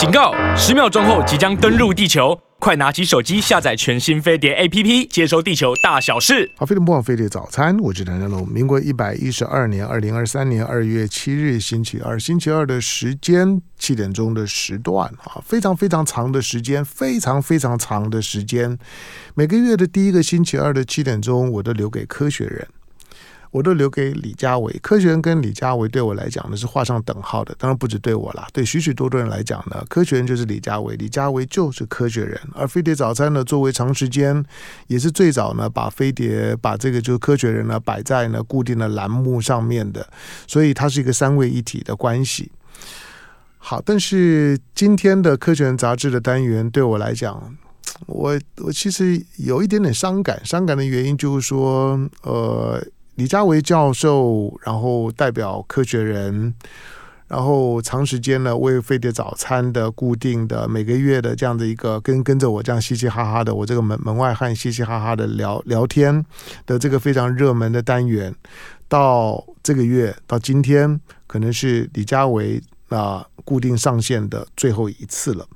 警告！十秒钟后即将登陆地球，快拿起手机下载全新飞碟 APP，接收地球大小事。好，飞碟播报飞碟早餐，我是谭正龙。民国一百一十二年二零二三年二月七日星期二，星期二的时间七点钟的时段啊，非常非常长的时间，非常非常长的时间。每个月的第一个星期二的七点钟，我都留给科学人。我都留给李佳维，科学人跟李佳维对我来讲呢是画上等号的，当然不止对我啦，对许许多多人来讲呢，科学人就是李佳维，李佳维就是科学人。而飞碟早餐呢，作为长时间也是最早呢把飞碟把这个就是科学人呢摆在呢固定的栏目上面的，所以它是一个三位一体的关系。好，但是今天的科学人杂志的单元对我来讲，我我其实有一点点伤感，伤感的原因就是说，呃。李佳维教授，然后代表科学人，然后长时间呢为飞碟早餐的固定的每个月的这样的一个跟跟着我这样嘻嘻哈哈的，我这个门门外汉嘻嘻哈哈的聊聊天的这个非常热门的单元，到这个月到今天，可能是李佳维啊、固定上线的最后一次了。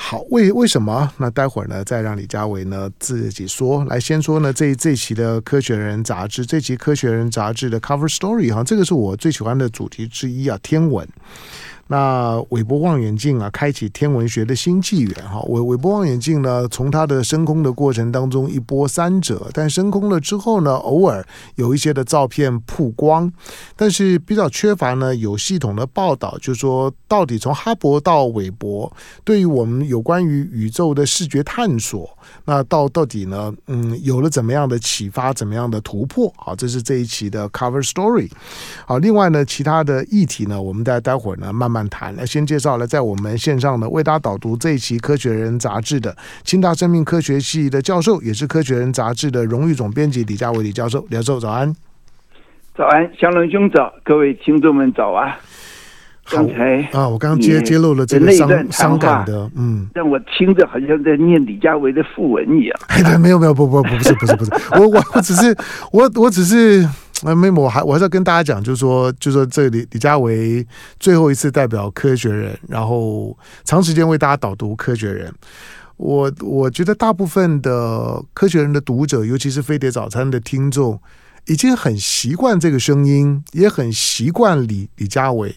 好，为为什么？那待会儿呢，再让李佳维呢自己说。来，先说呢，这这期的《科学人》杂志，这期《科学人》杂志的 cover story 哈，这个是我最喜欢的主题之一啊，天文。那韦伯望远镜啊，开启天文学的新纪元哈。韦韦伯望远镜呢，从它的升空的过程当中一波三折，但升空了之后呢，偶尔有一些的照片曝光，但是比较缺乏呢有系统的报道，就是说到底从哈勃到韦伯，对于我们有关于宇宙的视觉探索，那到到底呢，嗯，有了怎么样的启发，怎么样的突破？好，这是这一期的 cover story。好，另外呢，其他的议题呢，我们待待会儿呢慢慢。谈来，先介绍了在我们线上的为大家导读这一期《科学人》杂志的清大生命科学系的教授，也是《科学人》杂志的荣誉总编辑李家伟李教授。李教授早安，早安，祥龙兄早，各位听众们早啊！刚才啊，我刚刚揭揭露了这个伤伤感的，嗯，让我听着好像在念李家维的訃闻一样。哎，没有没有，不不不，不是不是不是，我我我只是我我只是。那没，我还我还是要跟大家讲，就是说，就是说，这李李佳维最后一次代表科学人，然后长时间为大家导读科学人。我我觉得大部分的科学人的读者，尤其是飞碟早餐的听众，已经很习惯这个声音，也很习惯李李佳伟。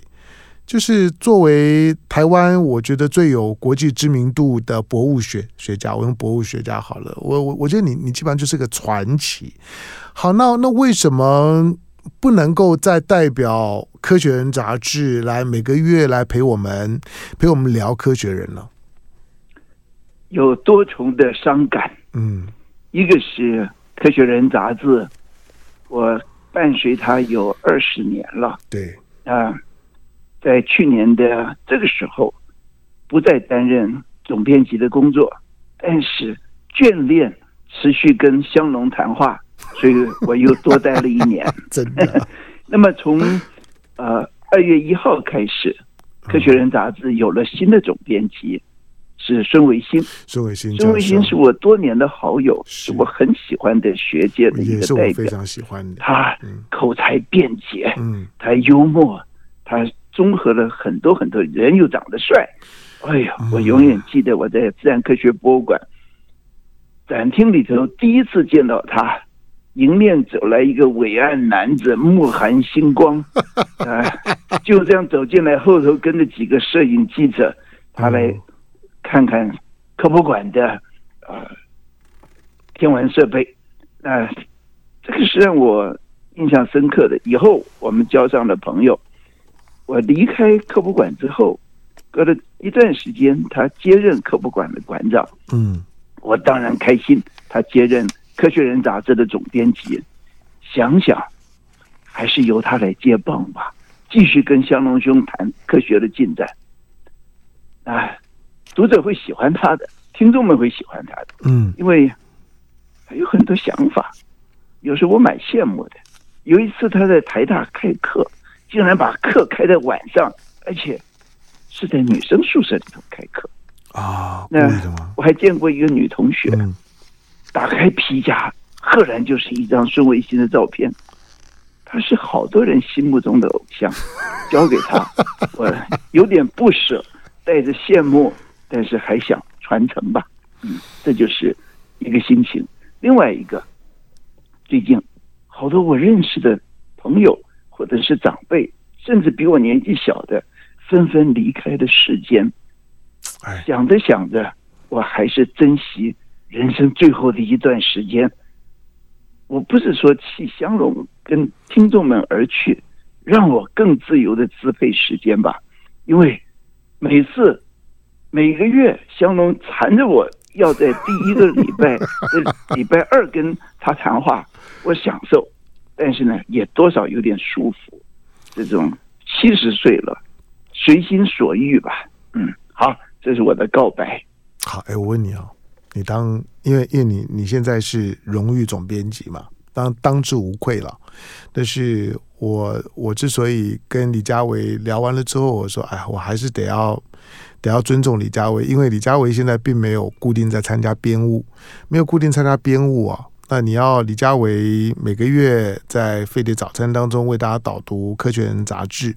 就是作为台湾，我觉得最有国际知名度的博物学学家，我用博物学家好了。我我我觉得你你基本上就是个传奇。好，那那为什么不能够再代表《科学人》杂志来每个月来陪我们陪我们聊科学人呢？有多重的伤感。嗯，一个是《科学人》杂志，我伴随他有二十年了。对啊。在去年的这个时候，不再担任总编辑的工作，但是眷恋持续跟香农谈话，所以我又多待了一年。真的。那么从呃二月一号开始，《科学人》杂志有了新的总编辑，是孙维新。孙维新，孙维新是我多年的好友，是我很喜欢的学界的一个代表，非常喜欢的。他口才辩解，嗯，他幽默，他。综合了很多很多人，又长得帅，哎呀，我永远记得我在自然科学博物馆展厅里头第一次见到他，迎面走来一个伟岸男子，目含星光，啊，就这样走进来，后头跟着几个摄影记者，他来看看科博馆的啊天文设备，啊，这个是让我印象深刻的。以后我们交上了朋友。我离开科普馆之后，隔了一段时间，他接任科普馆的馆长。嗯，我当然开心。他接任《科学人》杂志的总编辑，想想还是由他来接棒吧，继续跟香龙兄谈科学的进展。啊，读者会喜欢他的，听众们会喜欢他的。嗯，因为他有很多想法，有时候我蛮羡慕的。有一次他在台大开课。竟然把课开在晚上，而且是在女生宿舍里头开课啊！那我还见过一个女同学，嗯、打开皮夹，赫然就是一张孙维新的照片。他是好多人心目中的偶像，交给他，我有点不舍，带着羡慕，但是还想传承吧。嗯，这就是一个心情。另外一个，最近好多我认识的朋友或者是长辈，甚至比我年纪小的，纷纷离开的世间。想着想着，我还是珍惜人生最后的一段时间。我不是说弃香龙跟听众们而去，让我更自由的支配时间吧。因为每次每个月香龙缠着我要在第一个礼拜 的礼拜二跟他谈话，我享受，但是呢，也多少有点舒服。这种七十岁了，随心所欲吧。嗯，好。这是我的告白。好，哎，我问你啊，你当因为因为你你现在是荣誉总编辑嘛，当当之无愧了。但是我我之所以跟李佳维聊完了之后，我说，哎，我还是得要得要尊重李佳维，因为李佳维现在并没有固定在参加编务，没有固定参加编务啊。那你要李佳维每个月在飞碟早餐当中为大家导读《科学人》杂志，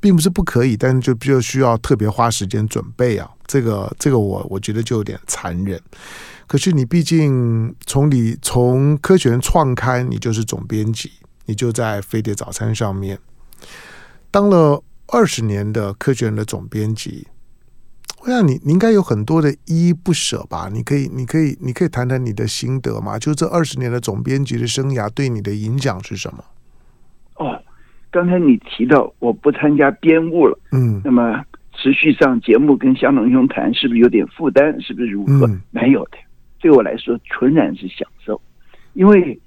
并不是不可以，但是就就需要特别花时间准备啊。这个这个我我觉得就有点残忍。可是你毕竟从你从《科学人》创刊，你就是总编辑，你就在飞碟早餐上面当了二十年的《科学人》的总编辑。我想你，你应该有很多的依依不舍吧？你可以，你可以，你可以谈谈你的心得嘛？就这二十年的总编辑的生涯对你的影响是什么？哦，刚才你提到我不参加编务了，嗯，那么持续上节目跟香农兄谈，是不是有点负担？是不是如何？嗯，没有的，对我来说纯然是享受，因为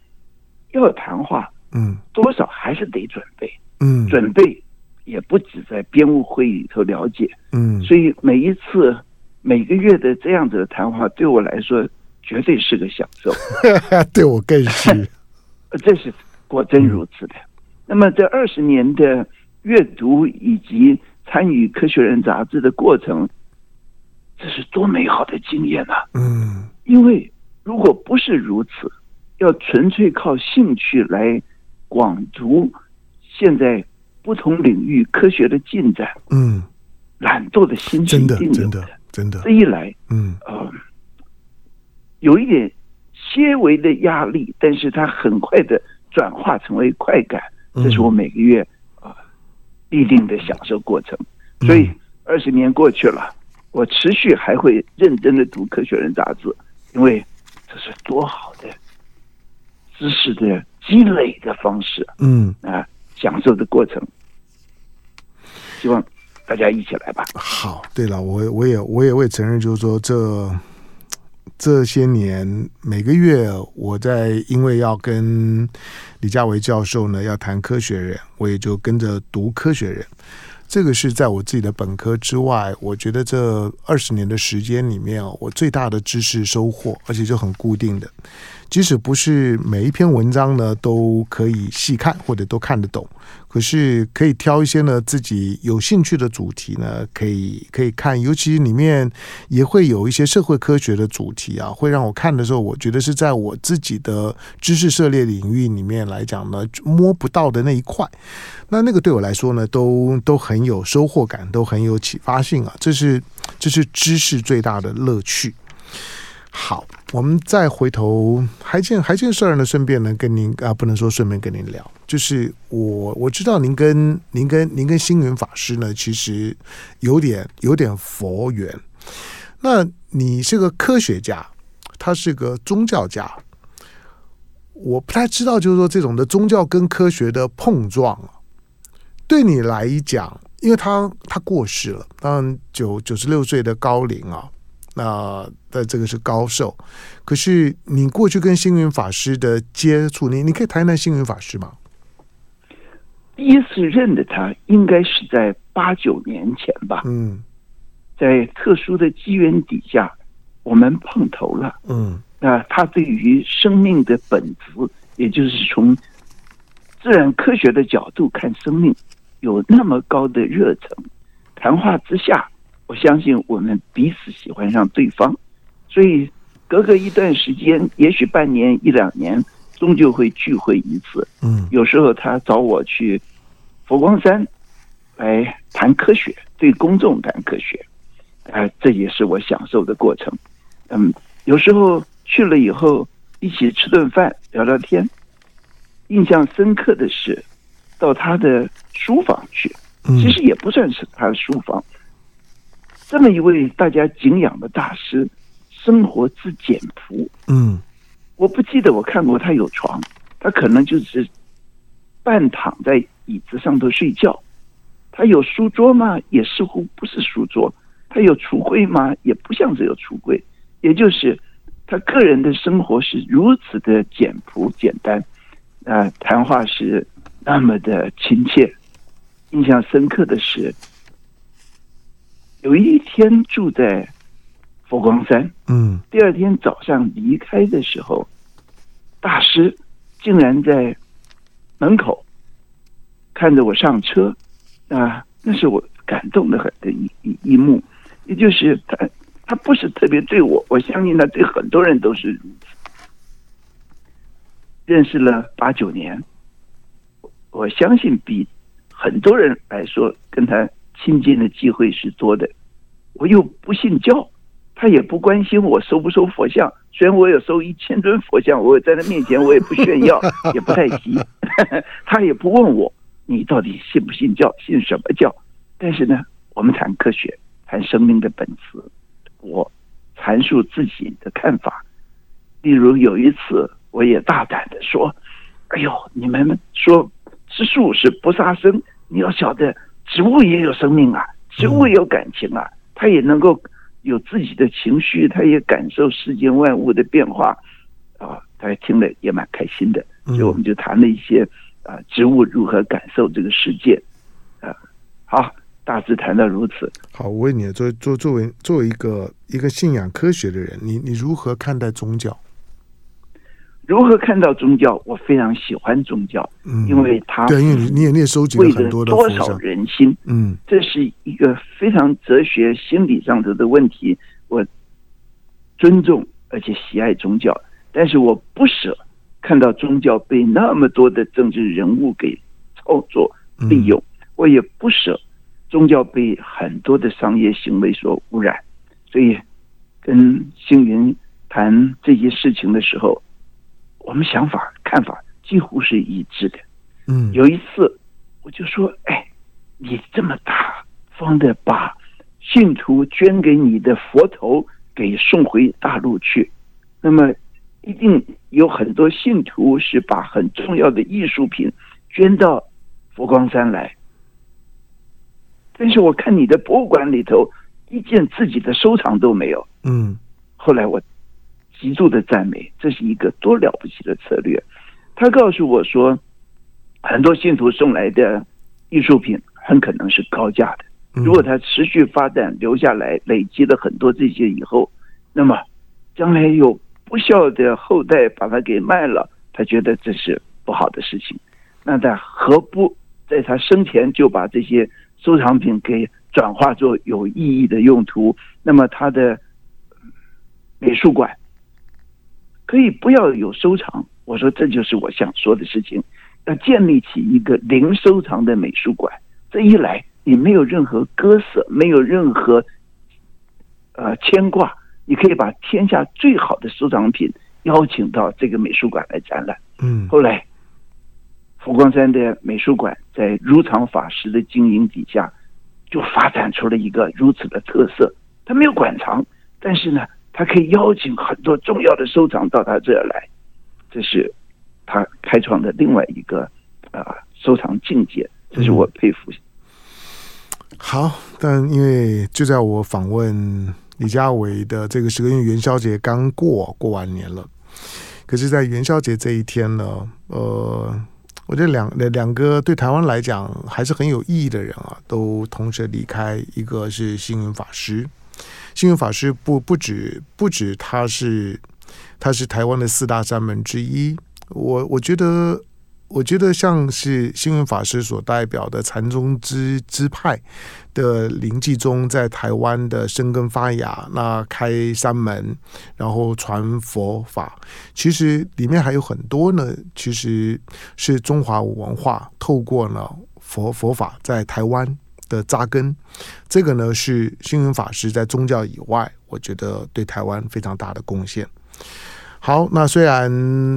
要谈话，嗯，多少还是得准备，嗯，准备。也不止在编务会议里头了解，嗯，所以每一次每个月的这样子的谈话，对我来说绝对是个享受，对我更是，这是果真如此的。嗯、那么这二十年的阅读以及参与《科学人》杂志的过程，这是多美好的经验啊！嗯，因为如果不是如此，要纯粹靠兴趣来广读，现在。不同领域科学的进展，嗯，懒惰的心情，真的，真的，真的。这一来，嗯，呃，有一点些微的压力，但是它很快的转化成为快感，这是我每个月啊必定的享受过程。所以二十年过去了，我持续还会认真的读《科学人》杂志，因为这是多好的知识的积累的方式，嗯啊，享受的过程。希望大家一起来吧。好，对了，我我也我也会承认，就是说这这些年每个月我在因为要跟李佳维教授呢要谈科学人，我也就跟着读科学人。这个是在我自己的本科之外，我觉得这二十年的时间里面，我最大的知识收获，而且就很固定的。即使不是每一篇文章呢都可以细看或者都看得懂，可是可以挑一些呢自己有兴趣的主题呢，可以可以看。尤其里面也会有一些社会科学的主题啊，会让我看的时候，我觉得是在我自己的知识涉猎领域里面来讲呢，摸不到的那一块。那那个对我来说呢，都都很有收获感，都很有启发性啊。这是这是知识最大的乐趣。好，我们再回头还见还见事儿呢，顺便呢跟您啊，不能说顺便跟您聊，就是我我知道您跟您跟您跟星云法师呢，其实有点有点佛缘。那你是个科学家，他是个宗教家，我不太知道，就是说这种的宗教跟科学的碰撞，对你来讲，因为他他过世了，当然九九十六岁的高龄啊。那那这个是高寿，可是你过去跟星云法师的接触，你你可以谈谈星云法师吗？第一次认得他，应该是在八九年前吧。嗯，在特殊的机缘底下，我们碰头了。嗯，那他对于生命的本质，也就是从自然科学的角度看生命，有那么高的热忱。谈话之下。我相信我们彼此喜欢上对方，所以隔个一段时间，也许半年一两年，终究会聚会一次。嗯，有时候他找我去佛光山来谈科学，对公众谈科学；呃，这也是我享受的过程。嗯，有时候去了以后，一起吃顿饭，聊聊天。印象深刻的是，到他的书房去，其实也不算是他的书房。这么一位大家敬仰的大师，生活之简朴。嗯，我不记得我看过他有床，他可能就是半躺在椅子上头睡觉。他有书桌吗？也似乎不是书桌。他有橱柜吗？也不像是有橱柜。也就是他个人的生活是如此的简朴简单，啊、呃，谈话是那么的亲切。印象深刻的是，有一天住在佛光山，嗯，第二天早上离开的时候，大师竟然在门口看着我上车。啊，那是我感动的很的一一一幕，也就是他，他不是特别对我，我相信他对很多人都是如此。认识了八九年，我相信比很多人来说跟他亲近的机会是多的。我又不信教，他也不关心我收不收佛像，虽然我有收一千尊佛像，我在他面前我也不炫耀，也不太急，他也不问我。你到底信不信教？信什么教？但是呢，我们谈科学，谈生命的本质，我阐述自己的看法。例如有一次，我也大胆的说：“哎呦，你们说吃素是不杀生，你要晓得，植物也有生命啊，植物也有感情啊，它也能够有自己的情绪，它也感受世间万物的变化。”啊，大家听了也蛮开心的，所以我们就谈了一些。啊，植物如何感受这个世界？啊，好，大致谈到如此。好，我问你，作作作为作为一个一个信仰科学的人，你你如何看待宗教？如何看到宗教？我非常喜欢宗教，嗯，因为它对，因为你你也收集了很多的多少人心，嗯，这是一个非常哲学心理上头的问题。我尊重而且喜爱宗教，但是我不舍。看到宗教被那么多的政治人物给操作利用，我也不舍宗教被很多的商业行为所污染，所以跟星云谈这些事情的时候，我们想法看法几乎是一致的。嗯，有一次我就说：“哎，你这么大方的把信徒捐给你的佛头给送回大陆去，那么。”一定有很多信徒是把很重要的艺术品捐到佛光山来，但是我看你的博物馆里头一件自己的收藏都没有。嗯，后来我极度的赞美，这是一个多了不起的策略。他告诉我说，很多信徒送来的艺术品很可能是高价的，如果他持续发展留下来，累积了很多这些以后，那么将来有。不孝的后代把它给卖了，他觉得这是不好的事情。那他何不在他生前就把这些收藏品给转化做有意义的用途？那么他的美术馆可以不要有收藏。我说这就是我想说的事情，要建立起一个零收藏的美术馆。这一来，你没有任何割舍，没有任何呃牵挂。你可以把天下最好的收藏品邀请到这个美术馆来展览。嗯，后来佛光山的美术馆在如常法师的经营底下，就发展出了一个如此的特色。它没有馆藏，但是呢，他可以邀请很多重要的收藏到他这儿来。这是他开创的另外一个啊、呃、收藏境界，这是我佩服。好，但因为就在我访问。李家维的这个时刻，因为元宵节刚过，过完年了。可是，在元宵节这一天呢，呃，我觉得两两个对台湾来讲还是很有意义的人啊，都同时离开。一个是星云法师，星云法师不不止不止他是他是台湾的四大山门之一。我我觉得。我觉得像是星云法师所代表的禅宗支支派的临济宗在台湾的生根发芽，那开山门，然后传佛法，其实里面还有很多呢。其实是中华文化透过了佛佛法在台湾的扎根。这个呢是星云法师在宗教以外，我觉得对台湾非常大的贡献。好，那虽然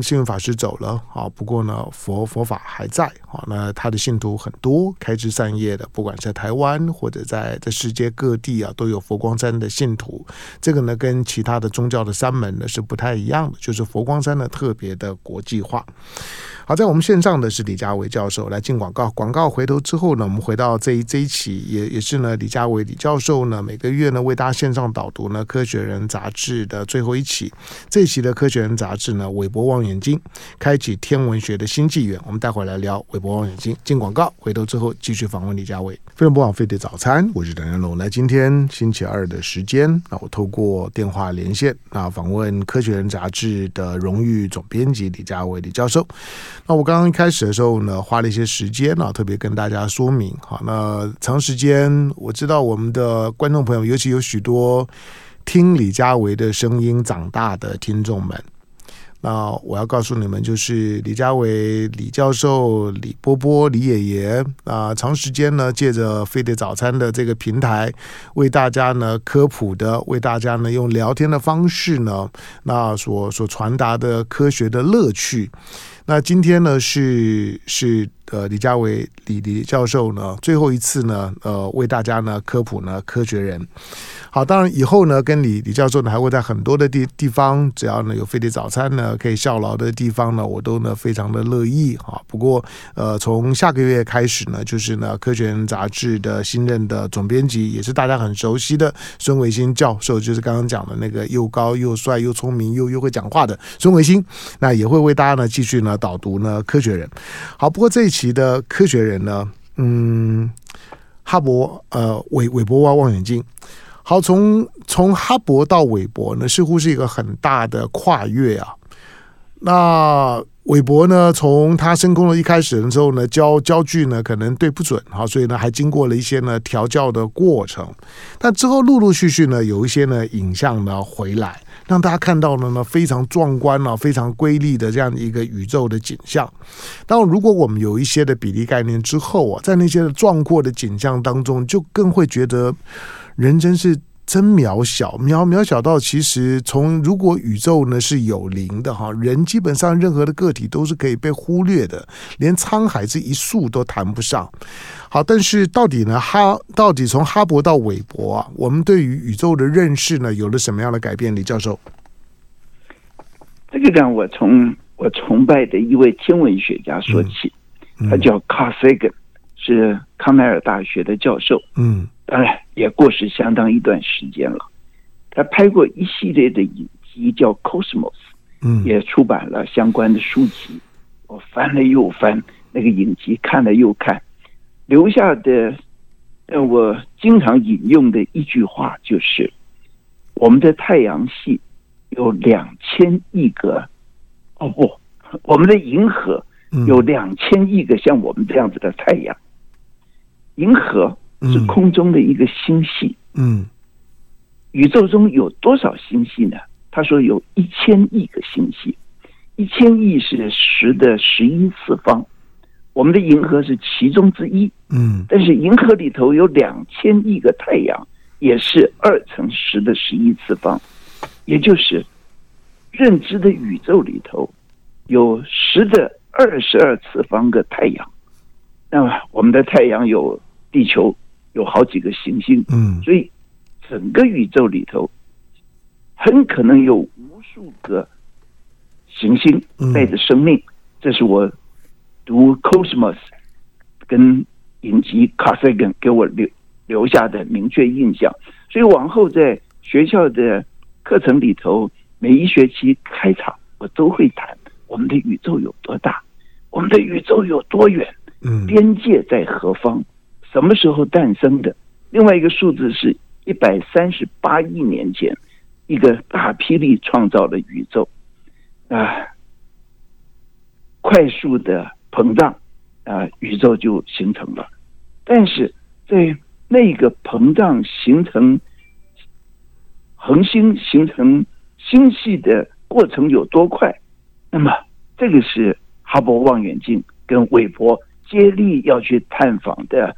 星云法师走了啊，不过呢，佛佛法还在啊。那他的信徒很多，开枝散叶的，不管在台湾或者在在世界各地啊，都有佛光山的信徒。这个呢，跟其他的宗教的山门呢是不太一样的，就是佛光山呢特别的国际化。好，在我们线上的是李家维教授，来进广告。广告回头之后呢，我们回到这一这一期，也也是呢，李家维李教授呢每个月呢为大家线上导读呢《科学人》杂志的最后一期。这一期的《科学人》杂志呢，韦伯望远镜开启天文学的新纪元。我们待会儿来聊韦伯望远镜。进广告，回头之后继续访问李家伟。非常不枉费的早餐，我是邓元龙。来，今天星期二的时间，那我透过电话连线，那访问《科学人》杂志的荣誉总编辑李家伟李教授。那我刚刚一开始的时候呢，花了一些时间呢，特别跟大家说明。好，那长时间我知道我们的观众朋友，尤其有许多听李佳维的声音长大的听众们。那我要告诉你们，就是李佳维李教授、李波波、李爷爷啊，长时间呢借着飞碟早餐的这个平台，为大家呢科普的，为大家呢用聊天的方式呢，那所所传达的科学的乐趣。那今天呢是是呃李佳维李李教授呢最后一次呢呃为大家呢科普呢科学人。好，当然以后呢，跟李李教授呢，还会在很多的地地方，只要呢有飞碟早餐呢可以效劳的地方呢，我都呢非常的乐意啊。不过，呃，从下个月开始呢，就是呢《科学人》杂志的新任的总编辑，也是大家很熟悉的孙维新教授，就是刚刚讲的那个又高又帅又聪明又又会讲话的孙维新，那也会为大家呢继续呢导读呢《科学人》。好，不过这一期的《科学人》呢，嗯，哈勃呃韦韦伯望望远镜。好，从从哈勃到韦伯呢，似乎是一个很大的跨越啊。那韦伯呢，从他升空的一开始的时候呢，焦焦距呢可能对不准，好，所以呢还经过了一些呢调教的过程。但之后陆陆续续呢，有一些呢影像呢回来，让大家看到了呢非常壮观啊、非常瑰丽的这样一个宇宙的景象。当，如果我们有一些的比例概念之后啊，在那些壮阔的景象当中，就更会觉得。人真是真渺小，渺渺小到其实从如果宇宙呢是有灵的哈，人基本上任何的个体都是可以被忽略的，连沧海这一粟都谈不上。好，但是到底呢哈，到底从哈勃到韦伯啊，我们对于宇宙的认识呢有了什么样的改变？李教授，这个让我从我崇拜的一位天文学家说起，嗯嗯、他叫卡塞根，是康奈尔大学的教授。嗯。当然也过时相当一段时间了。他拍过一系列的影集，叫《Cosmos》，嗯，也出版了相关的书籍。我翻了又翻那个影集，看了又看，留下的，让，我经常引用的一句话就是：我们的太阳系有两千亿个，哦不，我们的银河有两千亿个像我们这样子的太阳，银河。是空中的一个星系。嗯，宇宙中有多少星系呢？他说有一千亿个星系，一千亿是十的十一次方。我们的银河是其中之一。嗯，但是银河里头有两千亿个太阳，也是二乘十的十一次方，也就是认知的宇宙里头有十的二十二次方个太阳。那么我们的太阳有地球。有好几个行星，嗯，所以整个宇宙里头很可能有无数个行星带着生命。这是我读《Cosmos》跟影集《卡塞根》给我留留下的明确印象。所以往后在学校的课程里头，每一学期开场，我都会谈我们的宇宙有多大，我们的宇宙有多远，嗯，边界在何方。什么时候诞生的？另外一个数字是一百三十八亿年前，一个大霹雳创造了宇宙，啊，快速的膨胀，啊，宇宙就形成了。但是在那个膨胀形成恒星、形成星系的过程有多快？那么这个是哈勃望远镜跟韦伯接力要去探访的。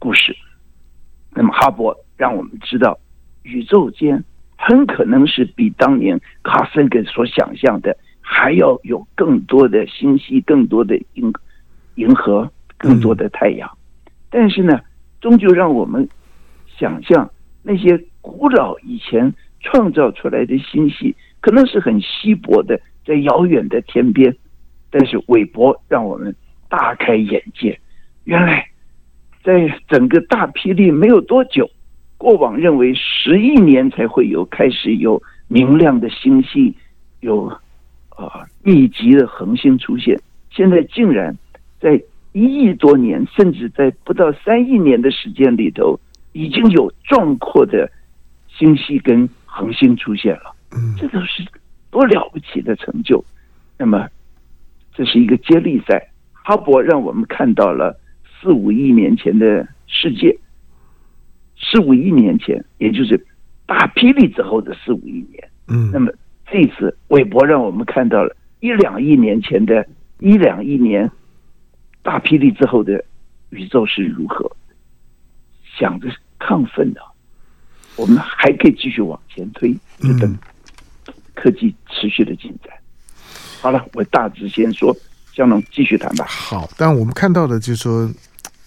故事。那么哈勃让我们知道，宇宙间很可能是比当年卡森根所想象的还要有更多的星系、更多的银银河、更多的太阳。但是呢，终究让我们想象那些古老以前创造出来的星系，可能是很稀薄的，在遥远的天边。但是韦伯让我们大开眼界，原来在整个大霹雳没有多久，过往认为十亿年才会有开始有明亮的星系，有啊密集的恒星出现，现在竟然在。一亿多年，甚至在不到三亿年的时间里头，已经有壮阔的星系跟恒星出现了。嗯，这都是多了不起的成就。那么，这是一个接力赛。哈勃让我们看到了四五亿年前的世界，四五亿年前，也就是大霹雳之后的四五亿年。嗯，那么这次韦伯让我们看到了一两亿年前的一两亿年。大霹雳之后的宇宙是如何？想着亢奋的，我们还可以继续往前推，等科技持续的进展。好了，我大致先说，香农继续谈吧。好，但我们看到的就是说，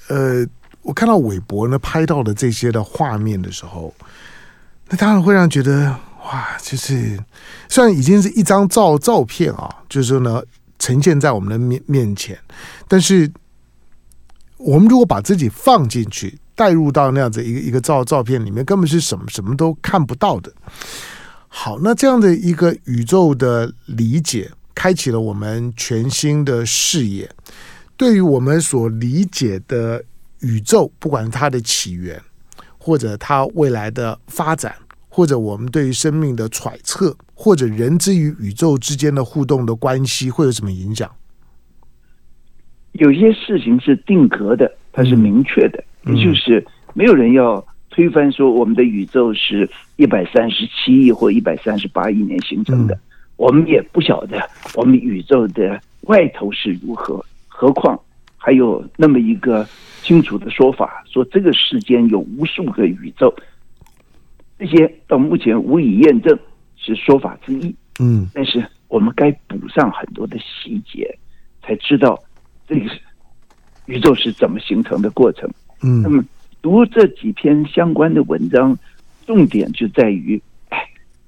呃，我看到韦伯呢拍到的这些的画面的时候，那当然会让觉得哇，就是虽然已经是一张照照片啊，就是呢。呈现在我们的面面前，但是我们如果把自己放进去，带入到那样子一个一个照照片里面，根本是什么什么都看不到的。好，那这样的一个宇宙的理解，开启了我们全新的视野。对于我们所理解的宇宙，不管是它的起源，或者它未来的发展。或者我们对于生命的揣测，或者人之与宇宙之间的互动的关系，会有什么影响？有些事情是定格的，它是明确的，嗯、也就是没有人要推翻说我们的宇宙是一百三十七亿或一百三十八亿年形成的。嗯、我们也不晓得我们宇宙的外头是如何，何况还有那么一个清楚的说法，说这个世间有无数个宇宙。这些到目前无以验证，是说法之一。嗯，但是我们该补上很多的细节，才知道这个宇宙是怎么形成的过程。嗯，那么读这几篇相关的文章，重点就在于，哎，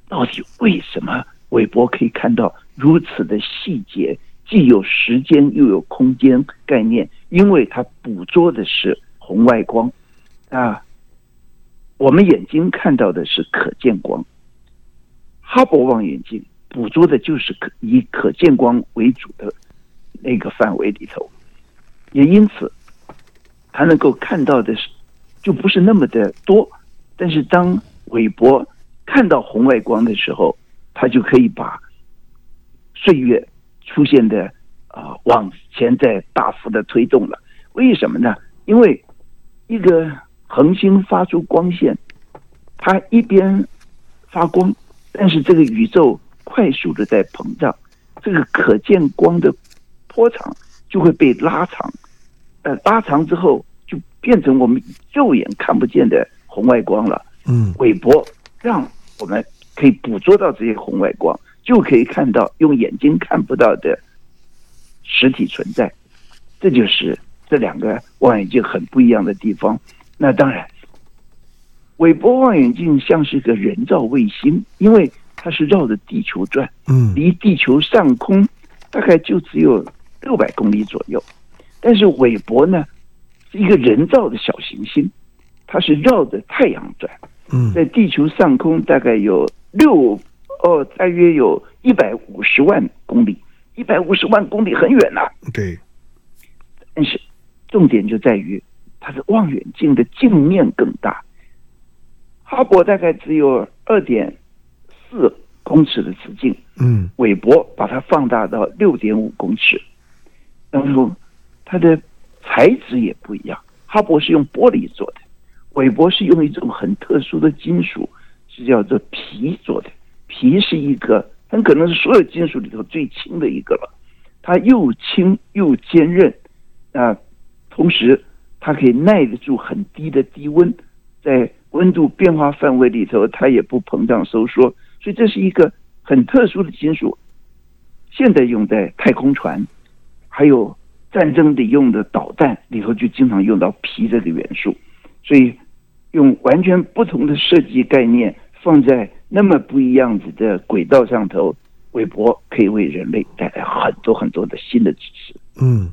到底为什么韦伯可以看到如此的细节，既有时间又有空间概念？因为它捕捉的是红外光啊。我们眼睛看到的是可见光，哈勃望远镜捕捉的就是可以可见光为主的那个范围里头，也因此，他能够看到的是就不是那么的多。但是当韦伯看到红外光的时候，他就可以把岁月出现的啊、呃、往前在大幅的推动了。为什么呢？因为一个。恒星发出光线，它一边发光，但是这个宇宙快速的在膨胀，这个可见光的波长就会被拉长，呃，拉长之后就变成我们肉眼看不见的红外光了。嗯，韦伯让我们可以捕捉到这些红外光，就可以看到用眼睛看不到的实体存在。这就是这两个望远镜很不一样的地方。那当然，韦伯望远镜像是个人造卫星，因为它是绕着地球转，嗯，离地球上空大概就只有六百公里左右。但是韦伯呢，是一个人造的小行星，它是绕着太阳转，嗯，在地球上空大概有六哦，大约有一百五十万公里，一百五十万公里很远呐，啊。对，但是重点就在于。它的望远镜的镜面更大，哈勃大概只有二点四公尺的直径，嗯，韦伯把它放大到六点五公尺，然后它的材质也不一样，哈勃是用玻璃做的，韦伯是用一种很特殊的金属，是叫做皮做的，鈹是一个很可能是所有金属里头最轻的一个了，它又轻又坚韧，啊，同时。它可以耐得住很低的低温，在温度变化范围里头，它也不膨胀收缩，所以这是一个很特殊的金属。现在用在太空船，还有战争里用的导弹里头，就经常用到皮这个元素。所以用完全不同的设计概念放在那么不一样子的轨道上头，韦伯可以为人类带来很多很多的新的知识。嗯。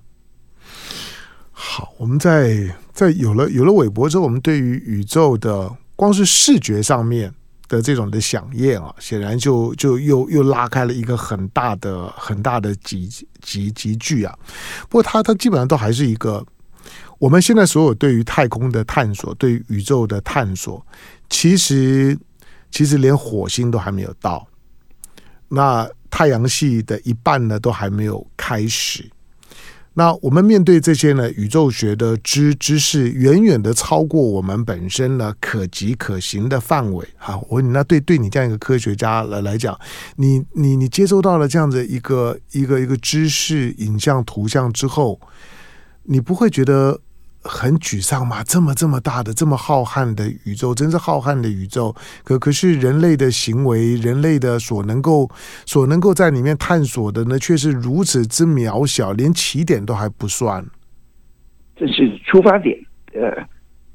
好，我们在在有了有了韦伯之后，我们对于宇宙的光是视觉上面的这种的响应啊，显然就就又又拉开了一个很大的很大的级级级距啊。不过它它基本上都还是一个我们现在所有对于太空的探索，对于宇宙的探索，其实其实连火星都还没有到，那太阳系的一半呢都还没有开始。那我们面对这些呢，宇宙学的知知识远远的超过我们本身呢可及可行的范围。哈，我，那对对你这样一个科学家来来讲，你你你接收到了这样子一个一个一个知识影像图像之后，你不会觉得？很沮丧吗？这么这么大的、这么浩瀚的宇宙，真是浩瀚的宇宙。可可是人类的行为，人类的所能够所能够在里面探索的呢，却是如此之渺小，连起点都还不算。这是出发点，呃，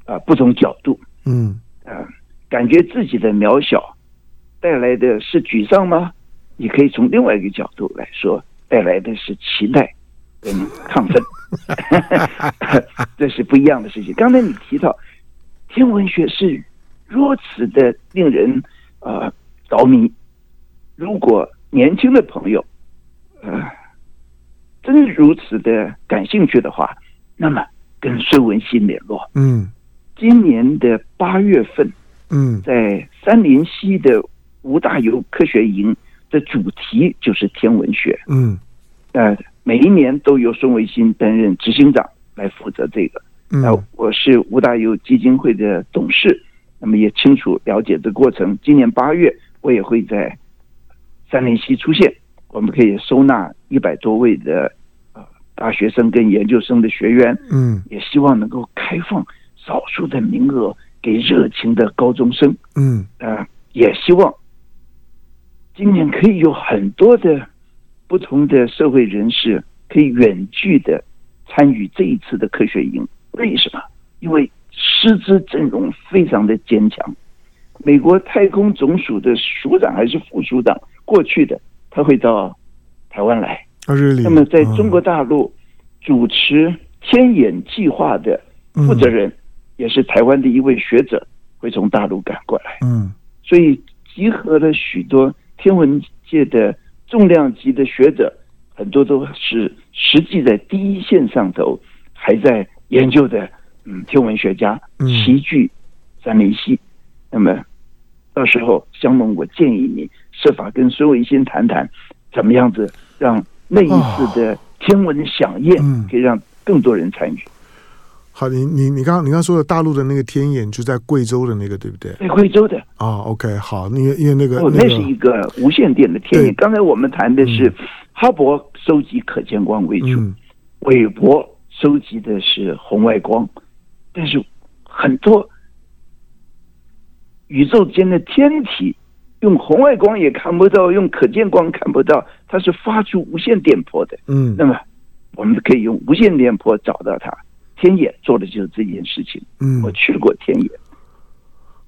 啊、呃，不同角度，嗯，呃，感觉自己的渺小带来的是沮丧吗？你可以从另外一个角度来说，带来的是期待跟亢奋。这是不一样的事情。刚才你提到天文学是如此的令人呃着迷，如果年轻的朋友呃真如此的感兴趣的话，那么跟孙文新联络。嗯，今年的八月份，嗯，在三林溪的吴大猷科学营的主题就是天文学。嗯，呃。每一年都由孙维新担任执行长来负责这个。那我是吴大猷基金会的董事，那么也清楚了解这过程。今年八月我也会在三林溪出现，我们可以收纳一百多位的呃大学生跟研究生的学员。嗯，也希望能够开放少数的名额给热情的高中生。嗯，呃，也希望今年可以有很多的。不同的社会人士可以远距的参与这一次的科学营，为什么？因为师资阵容非常的坚强。美国太空总署的署长还是副署长，过去的他会到台湾来。那么在中国大陆主持天眼计划的负责人，也是台湾的一位学者，会从大陆赶过来。嗯，所以集合了许多天文界的。重量级的学者，很多都是实际在第一线上头还在研究的，嗯，天文学家齐聚三林溪。那么到时候，香农，我建议你设法跟孙维新谈谈，怎么样子让那一次的天文响宴可以让更多人参与。好，你你你刚刚你刚刚说的大陆的那个天眼就在贵州的那个，对不对？在贵州的哦，OK，好，因为因为那个、哦、那是一个无线电的天眼。刚才我们谈的是哈勃收集可见光为主，韦、嗯、伯收集的是红外光，但是很多宇宙间的天体用红外光也看不到，用可见光看不到，它是发出无线电波的。嗯，那么我们可以用无线电波找到它。天野做的就是这件事情。嗯，我去过天野。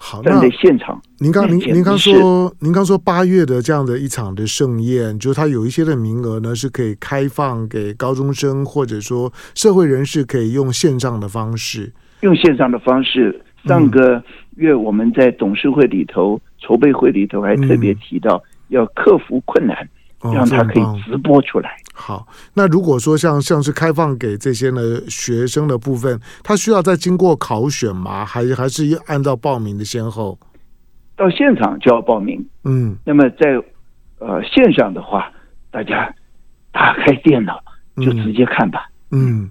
好，站在现场。您刚您您刚说，您刚说八月的这样的一场的盛宴，就是它有一些的名额呢，是可以开放给高中生，或者说社会人士可以用线上的方式。用线上的方式。上个月我们在董事会里头、嗯、筹备会里头还特别提到，要克服困难。让他可以直播出来。哦、好，那如果说像像是开放给这些呢学生的部分，他需要再经过考选吗？还是还是按照报名的先后？到现场就要报名。嗯，那么在呃线上的话，大家打开电脑就直接看吧。嗯。嗯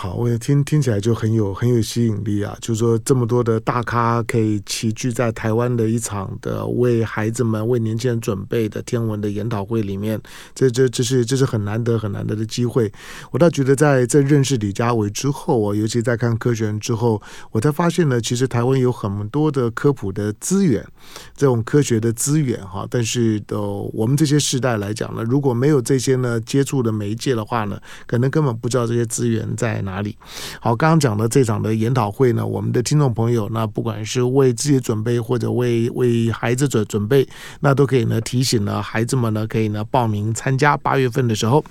好，我也听听起来就很有很有吸引力啊！就是说，这么多的大咖可以齐聚在台湾的一场的为孩子们、为年轻人准备的天文的研讨会里面，这这这是这是很难得很难得的机会。我倒觉得在在认识李家伟之后啊，尤其在看科学人之后，我才发现呢，其实台湾有很多的科普的资源，这种科学的资源哈。但是的，我们这些世代来讲呢，如果没有这些呢接触的媒介的话呢，可能根本不知道这些资源在哪里？好，刚刚讲的这场的研讨会呢，我们的听众朋友，那不管是为自己准备或者为为孩子准准备，那都可以呢提醒呢孩子们呢可以呢报名参加八月份的时候。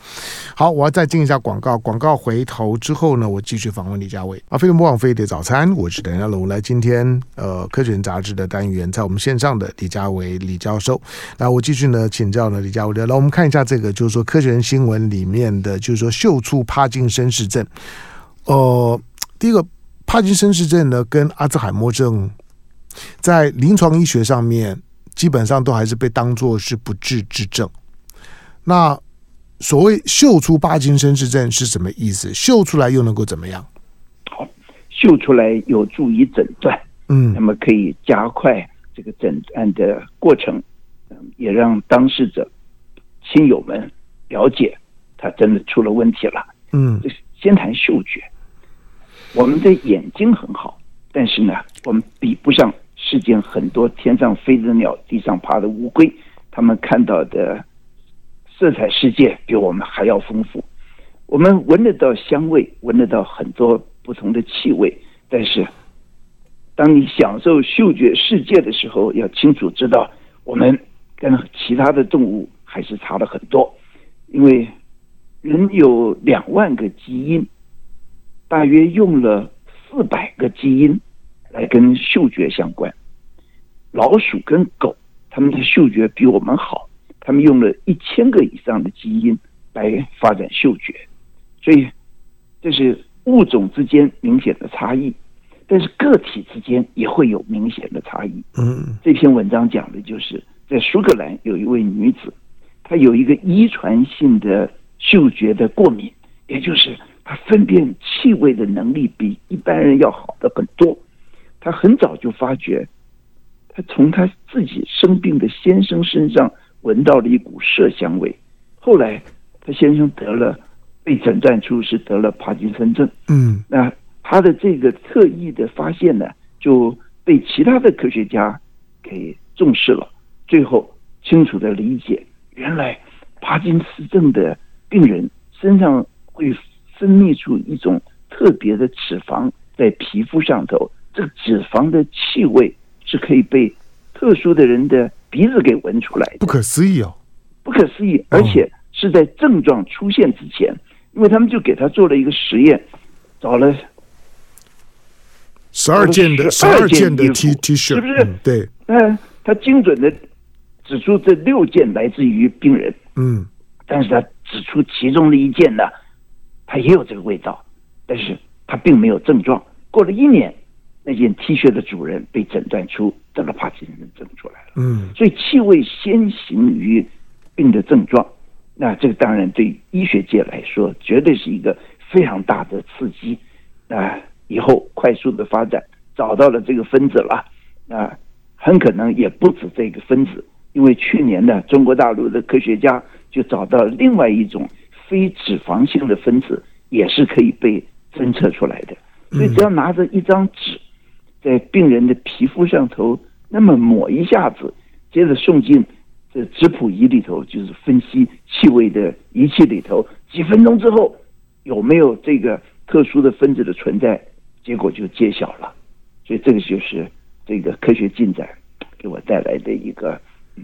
好，我要再进一下广告，广告回头之后呢，我继续访问李家伟。啊，飞碟魔网飞碟早餐，我是邓家龙。来，今天呃科学杂志的单元，在我们线上的李家伟李教授，那我继续呢请教呢李家伟。来，我们看一下这个，就是说科学新闻里面的，就是说嗅触帕金森氏症。呃，第一个帕金森氏症呢，跟阿兹海默症在临床医学上面，基本上都还是被当作是不治之症。那所谓嗅出帕金森氏症是什么意思？嗅出来又能够怎么样？好，嗅出来有助于诊断，嗯，那么可以加快这个诊断的过程，嗯，也让当事者亲友们了解他真的出了问题了，嗯，先谈嗅觉。我们的眼睛很好，但是呢，我们比不上世间很多天上飞的鸟、地上爬的乌龟，他们看到的色彩世界比我们还要丰富。我们闻得到香味，闻得到很多不同的气味，但是当你享受嗅觉世界的时候，要清楚知道，我们跟其他的动物还是差了很多，因为人有两万个基因。大约用了四百个基因来跟嗅觉相关。老鼠跟狗，它们的嗅觉比我们好，它们用了一千个以上的基因来发展嗅觉。所以这是物种之间明显的差异，但是个体之间也会有明显的差异。嗯，这篇文章讲的就是在苏格兰有一位女子，她有一个遗传性的嗅觉的过敏，也就是。他分辨气味的能力比一般人要好的很多。他很早就发觉，他从他自己生病的先生身上闻到了一股麝香味。后来，他先生得了，被诊断出是得了帕金森症。嗯，那他的这个特异的发现呢，就被其他的科学家给重视了。最后，清楚的理解，原来帕金森症的病人身上会。分泌出一种特别的脂肪在皮肤上头，这个脂肪的气味是可以被特殊的人的鼻子给闻出来的，不可思议哦，不可思议，而且是在症状出现之前，因为他们就给他做了一个实验，找了十二件的十二件的 T T 恤，是不是？对，嗯，他精准的指出这六件来自于病人，嗯，但是他指出其中的一件呢。他也有这个味道，但是他并没有症状。过了一年，那件 T 恤的主人被诊断出得了帕金森症出来了。嗯，所以气味先行于病的症状，那这个当然对医学界来说绝对是一个非常大的刺激。啊以后快速的发展，找到了这个分子了，啊很可能也不止这个分子，因为去年呢，中国大陆的科学家就找到了另外一种。非脂肪性的分子也是可以被侦测出来的，所以只要拿着一张纸，在病人的皮肤上头那么抹一下子，接着送进这质谱仪里头，就是分析气味的仪器里头，几分钟之后有没有这个特殊的分子的存在，结果就揭晓了。所以这个就是这个科学进展给我带来的一个嗯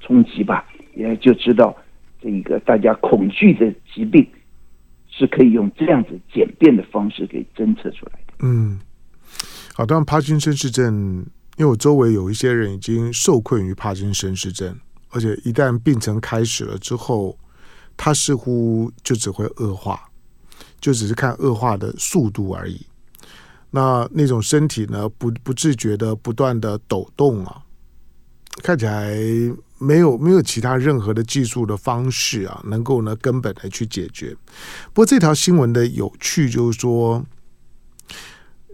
冲击吧，也就知道。这一个大家恐惧的疾病，是可以用这样子简便的方式给侦测出来的。嗯，好，当然帕金森氏症，因为我周围有一些人已经受困于帕金森氏症，而且一旦病程开始了之后，他似乎就只会恶化，就只是看恶化的速度而已。那那种身体呢，不不自觉的不断的抖动啊，看起来。没有没有其他任何的技术的方式啊，能够呢根本的去解决。不过这条新闻的有趣就是说，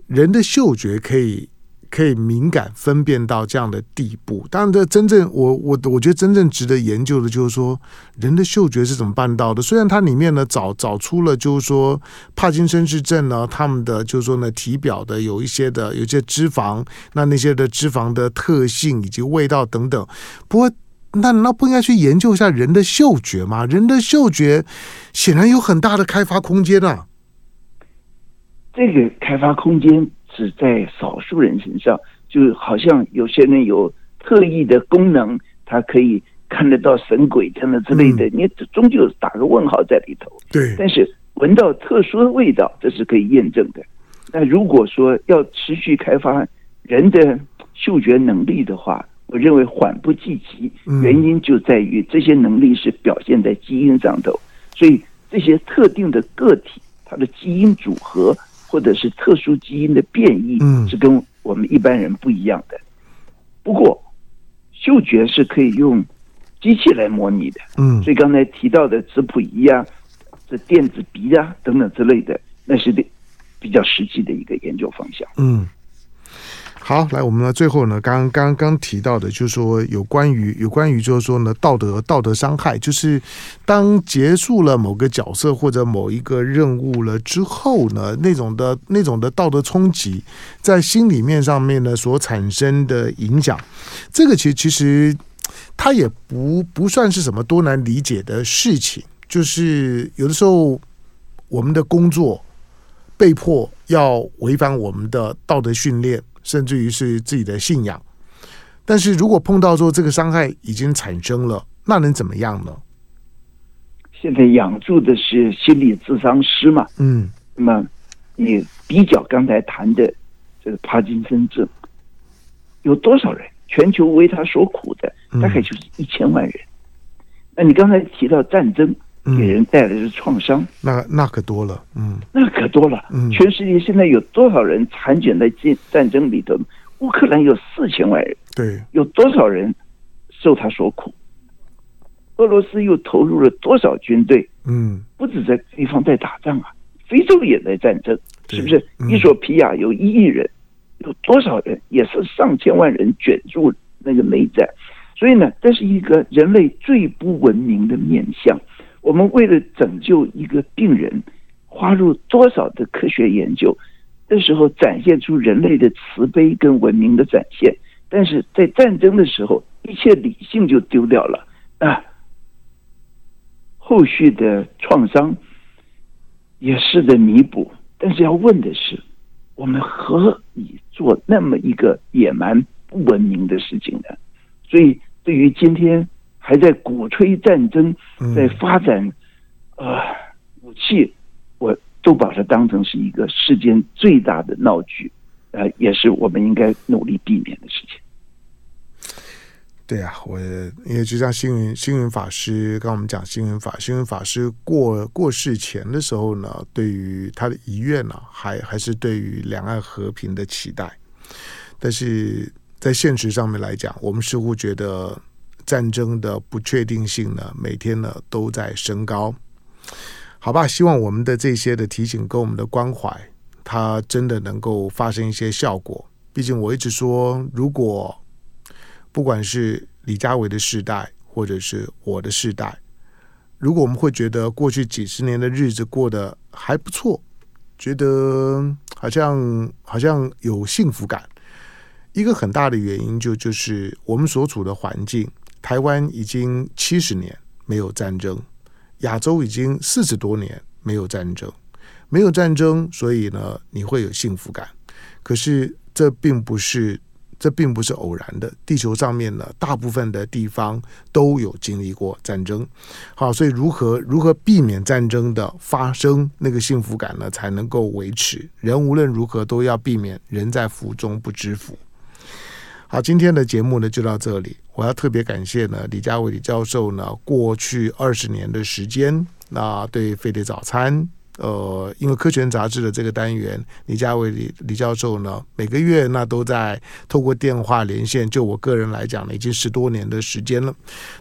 人的嗅觉可以。可以敏感分辨到这样的地步，当然，这真正我我我觉得真正值得研究的就是说，人的嗅觉是怎么办到的？虽然它里面呢找找出了就是说帕金森氏症呢，他们的就是说呢体表的有一些的有些脂肪，那那些的脂肪的特性以及味道等等。不过，那那不应该去研究一下人的嗅觉吗？人的嗅觉显然有很大的开发空间啊！这个开发空间。只在少数人身上，就好像有些人有特异的功能，他可以看得到神鬼等等之类的，你终究打个问号在里头。对，但是闻到特殊的味道，这是可以验证的。那如果说要持续开发人的嗅觉能力的话，我认为缓不济急，原因就在于这些能力是表现在基因上头，所以这些特定的个体，它的基因组合。或者是特殊基因的变异，是跟我们一般人不一样的。不过，嗅觉是可以用机器来模拟的。嗯，所以刚才提到的质谱仪啊，这电子鼻啊等等之类的，那是比较实际的一个研究方向。嗯。好，来，我们呢最后呢，刚刚刚提到的，就是说有关于有关于就是说呢，道德道德伤害，就是当结束了某个角色或者某一个任务了之后呢，那种的那种的道德冲击，在心里面上面呢所产生的影响，这个其实其实它也不不算是什么多难理解的事情，就是有的时候我们的工作被迫要违反我们的道德训练。甚至于是自己的信仰，但是如果碰到说这个伤害已经产生了，那能怎么样呢？现在养住的是心理咨商师嘛？嗯，那么你比较刚才谈的这个帕金森症，有多少人？全球为他所苦的大概就是一千万人。嗯。那你刚才提到战争。给人带来的创伤，那那可多了，嗯，那可多了，嗯，全世界现在有多少人残卷在战战争里头？乌克兰有四千万人，对，有多少人受他所苦？俄罗斯又投入了多少军队？嗯，不止在地方在打仗啊，非洲也在战争，是不是？伊索比亚有一亿人，有多少人也是上千万人卷入那个内战？所以呢，这是一个人类最不文明的面相。我们为了拯救一个病人，花入多少的科学研究？那时候展现出人类的慈悲跟文明的展现，但是在战争的时候，一切理性就丢掉了啊！后续的创伤也试着弥补，但是要问的是，我们何以做那么一个野蛮不文明的事情呢？所以，对于今天。还在鼓吹战争，在发展，呃，武器，我都把它当成是一个世间最大的闹剧，呃，也是我们应该努力避免的事情。对啊，我因为就像星云星云法师，刚刚我们讲星云法星云法师过过世前的时候呢，对于他的遗愿呢，还还是对于两岸和平的期待，但是在现实上面来讲，我们似乎觉得。战争的不确定性呢，每天呢都在升高。好吧，希望我们的这些的提醒跟我们的关怀，它真的能够发生一些效果。毕竟我一直说，如果不管是李佳伟的世代，或者是我的世代，如果我们会觉得过去几十年的日子过得还不错，觉得好像好像有幸福感，一个很大的原因就就是我们所处的环境。台湾已经七十年没有战争，亚洲已经四十多年没有战争，没有战争，所以呢，你会有幸福感。可是这并不是，这并不是偶然的。地球上面呢，大部分的地方都有经历过战争。好，所以如何如何避免战争的发生，那个幸福感呢，才能够维持。人无论如何都要避免人在福中不知福。好，今天的节目呢就到这里。我要特别感谢呢李家维李教授呢过去二十年的时间，那对飞碟早餐呃，因为科学杂志的这个单元，李家维李李教授呢，每个月那都在透过电话连线。就我个人来讲呢，已经十多年的时间了。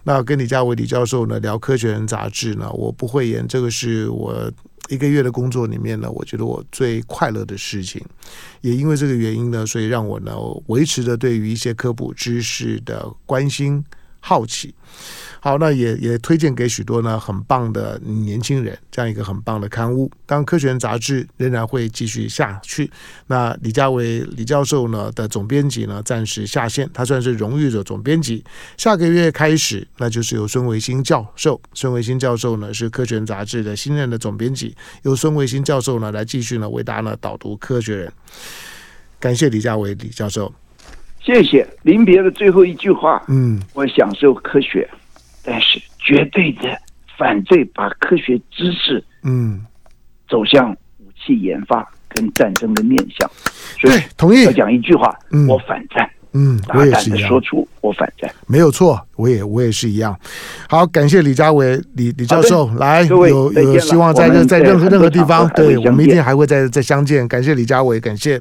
那跟李家维李教授呢聊科学人杂志呢，我不讳言，这个是我一个月的工作里面呢，我觉得我最快乐的事情。也因为这个原因呢，所以让我呢维持着对于一些科普知识的关心。好奇，好，那也也推荐给许多呢很棒的年轻人，这样一个很棒的刊物。当科学人杂志仍然会继续下去。那李家维李教授呢的总编辑呢暂时下线，他算是荣誉的总编辑。下个月开始，那就是由孙维新教授，孙维新教授呢是科学人杂志的新任的总编辑，由孙维新教授呢来继续呢为大家呢导读科学人。感谢李家维李教授。谢谢。临别的最后一句话，嗯，我享受科学，但是绝对的反对把科学知识，嗯，走向武器研发跟战争的面向。所以对，同意。要讲一句话，嗯，我反战。嗯，我也是一样。说出我反战，没有错，我也我也是一样。好，感谢李家伟李李教授来，有有希望在在任何任何地方，对我们一定还会再再相见。感谢李家伟，感谢。